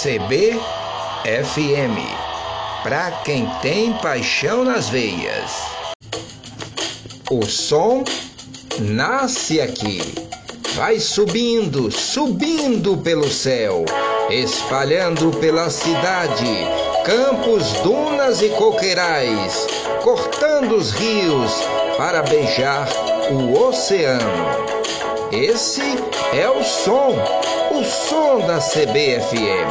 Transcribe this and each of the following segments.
CBFM, para quem tem paixão nas veias. O som nasce aqui, vai subindo, subindo pelo céu, espalhando pela cidade, campos, dunas e coqueirais, cortando os rios para beijar o oceano. Esse é o som, o som da CBFM.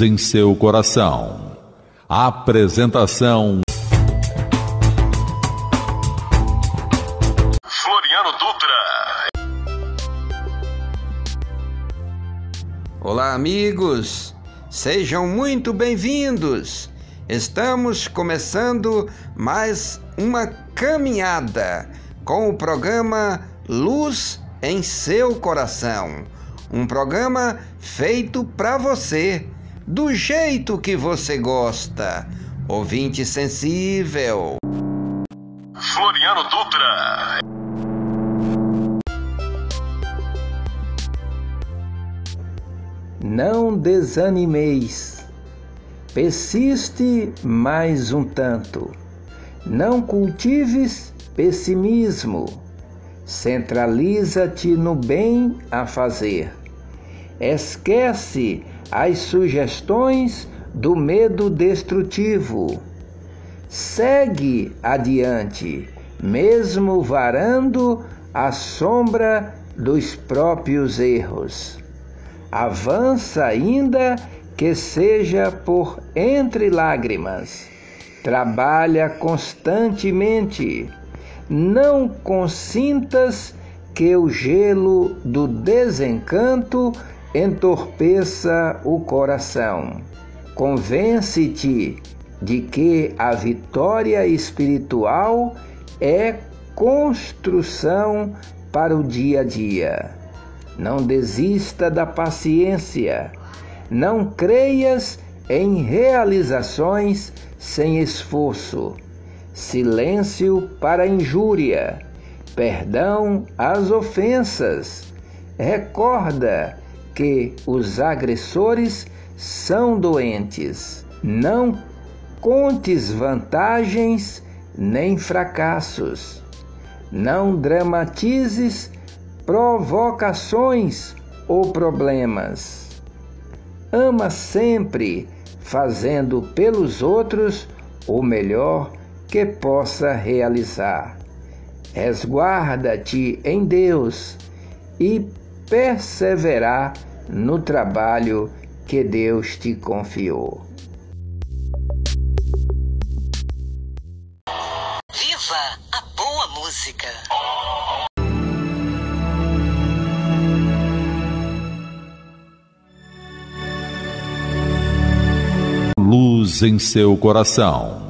Em seu coração. Apresentação Floriano Dutra. Olá, amigos. Sejam muito bem-vindos. Estamos começando mais uma caminhada com o programa Luz em seu coração. Um programa feito para você do jeito que você gosta. Ouvinte sensível. Floriano Dutra. Não desanimeis. Persiste mais um tanto. Não cultives pessimismo. Centraliza-te no bem a fazer. Esquece as sugestões do medo destrutivo. Segue adiante, mesmo varando a sombra dos próprios erros. Avança ainda que seja por entre lágrimas. Trabalha constantemente. Não consintas que o gelo do desencanto entorpeça o coração. Convence-te de que a vitória espiritual é construção para o dia a dia. Não desista da paciência. Não creias em realizações sem esforço. Silêncio para injúria. Perdão às ofensas. Recorda que os agressores são doentes. Não contes vantagens nem fracassos. Não dramatizes provocações ou problemas. Ama sempre, fazendo pelos outros o melhor que possa realizar. Resguarda-te em Deus e perseverar no trabalho que Deus te confiou. Viva a boa música! Luz em seu coração.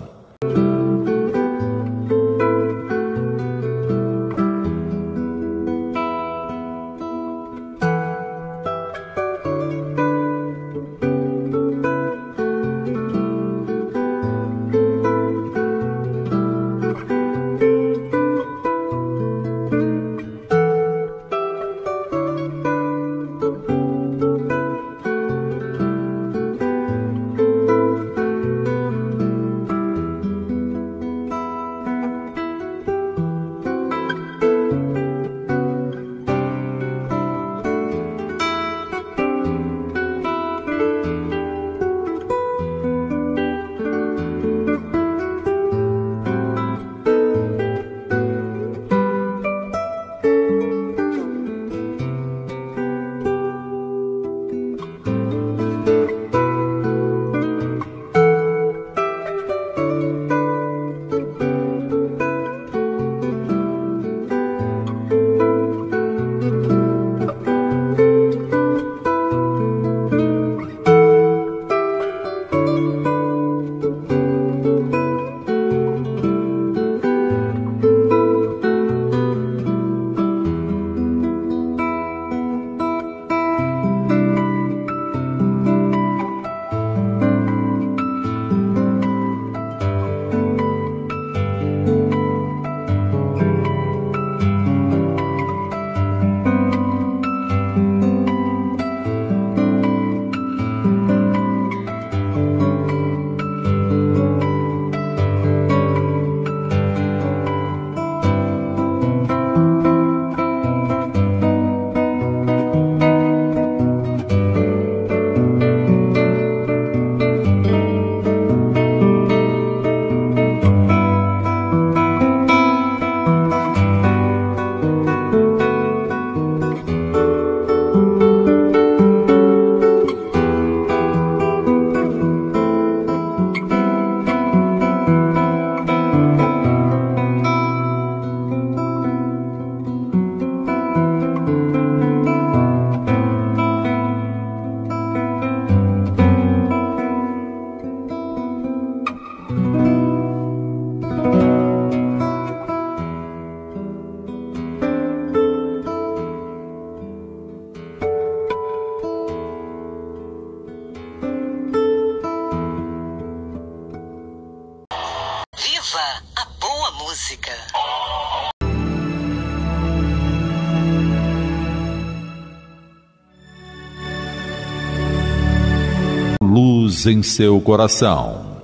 Luz em seu coração.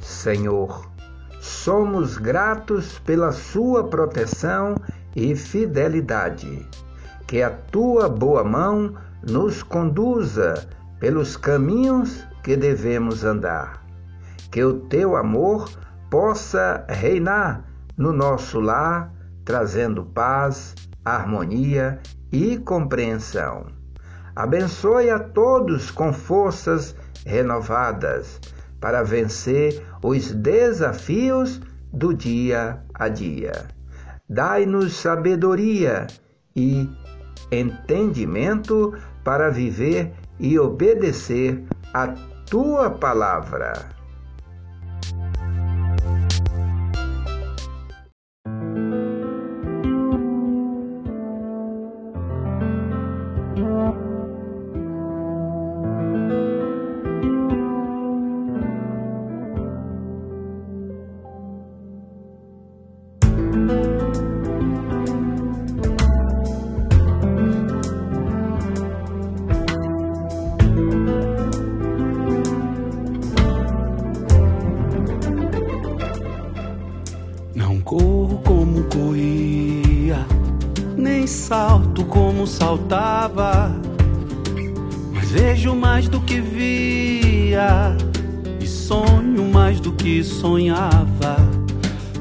Senhor, somos gratos pela Sua proteção e fidelidade. Que a Tua boa mão nos conduza pelos caminhos que devemos andar. Que o Teu amor possa reinar no nosso lar, trazendo paz, harmonia e compreensão. Abençoe a todos com forças renovadas para vencer os desafios do dia a dia. Dai-nos sabedoria e entendimento para viver e obedecer a tua palavra. Sonho mais do que sonhava.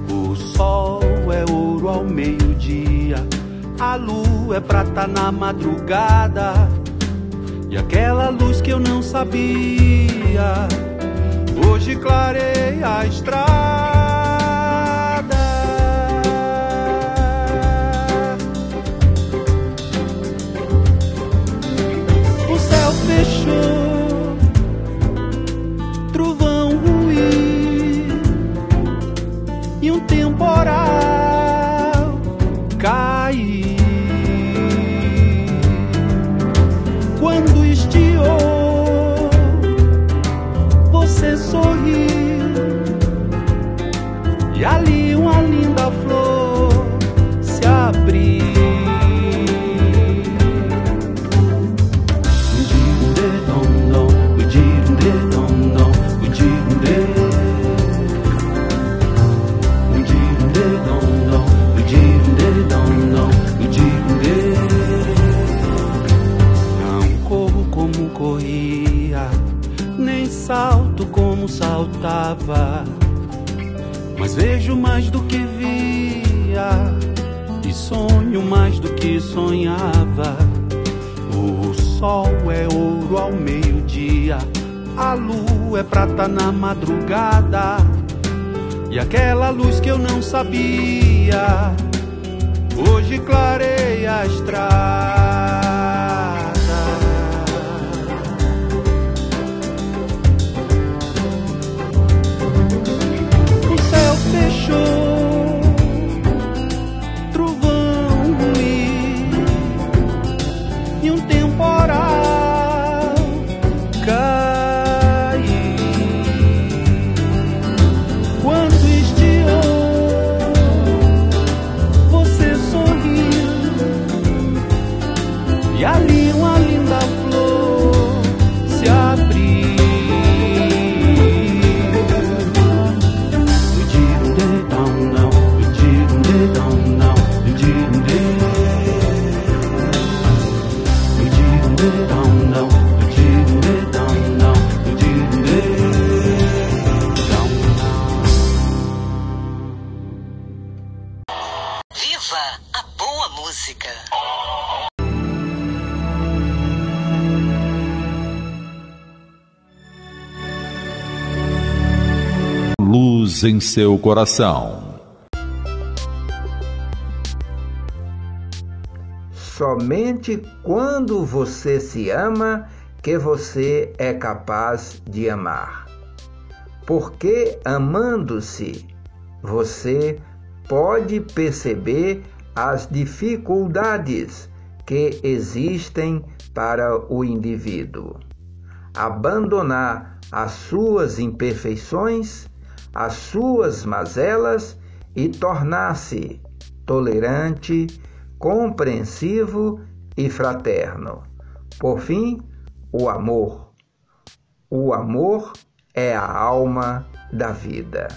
O sol é ouro ao meio-dia, a lua é prata na madrugada. E aquela luz que eu não sabia, hoje clareia a estrada. E um mais do que via e sonho mais do que sonhava. O sol é ouro ao meio-dia, a lua é prata na madrugada. E aquela luz que eu não sabia, hoje clareia a estrada. E ali uma luz em seu coração. Somente quando você se ama que você é capaz de amar. Porque amando-se, você pode perceber as dificuldades que existem para o indivíduo. Abandonar as suas imperfeições as suas mazelas e tornar-se tolerante, compreensivo e fraterno. Por fim, o amor. O amor é a alma da vida.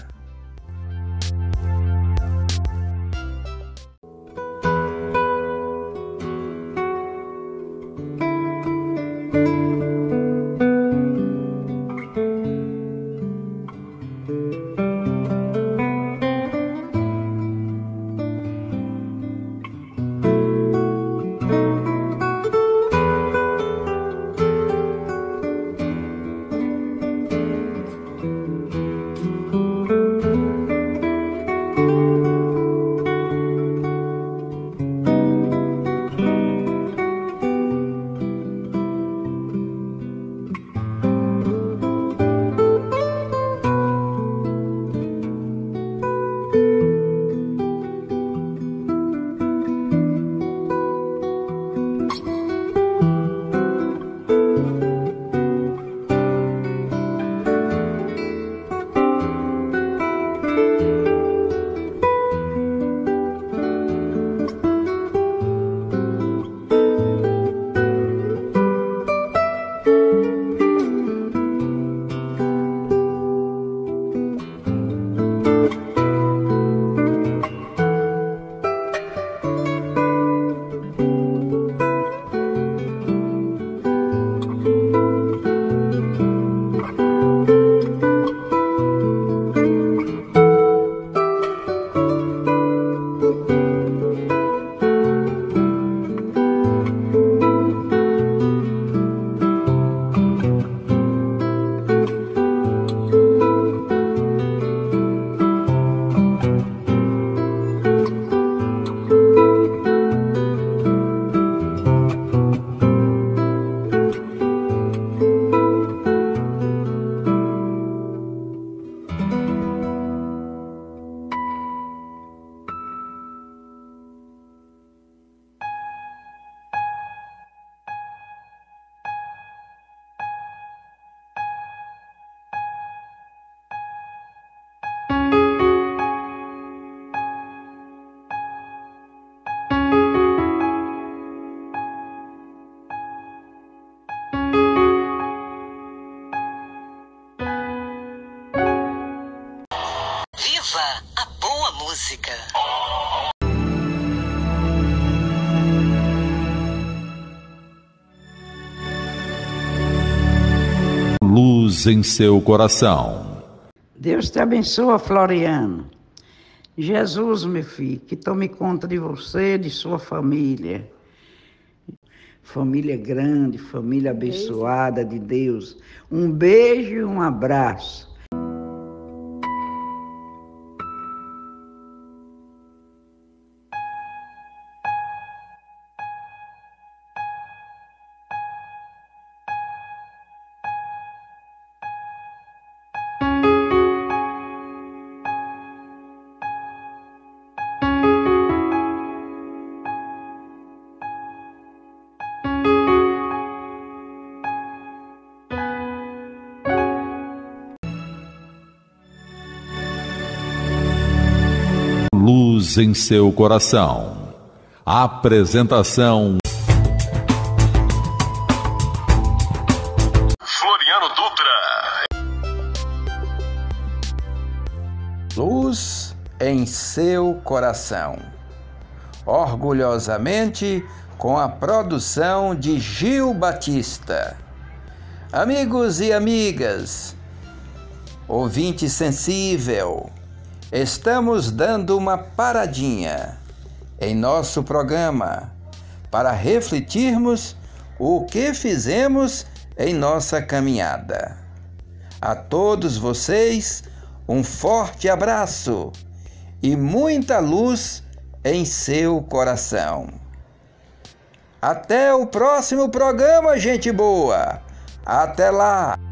Música! Luz em seu coração. Deus te abençoe, Floriano. Jesus, meu filho, que tome conta de você, de sua família. Família grande, família abençoada de Deus. Um beijo e um abraço. Luz em seu coração. Apresentação Floriano Dutra. Luz em seu coração. Orgulhosamente com a produção de Gil Batista. Amigos e amigas, ouvinte sensível, estamos dando uma paradinha em nosso programa para refletirmos o que fizemos em nossa caminhada. A todos vocês, um forte abraço e muita luz em seu coração. Até o próximo programa, gente boa! Até lá!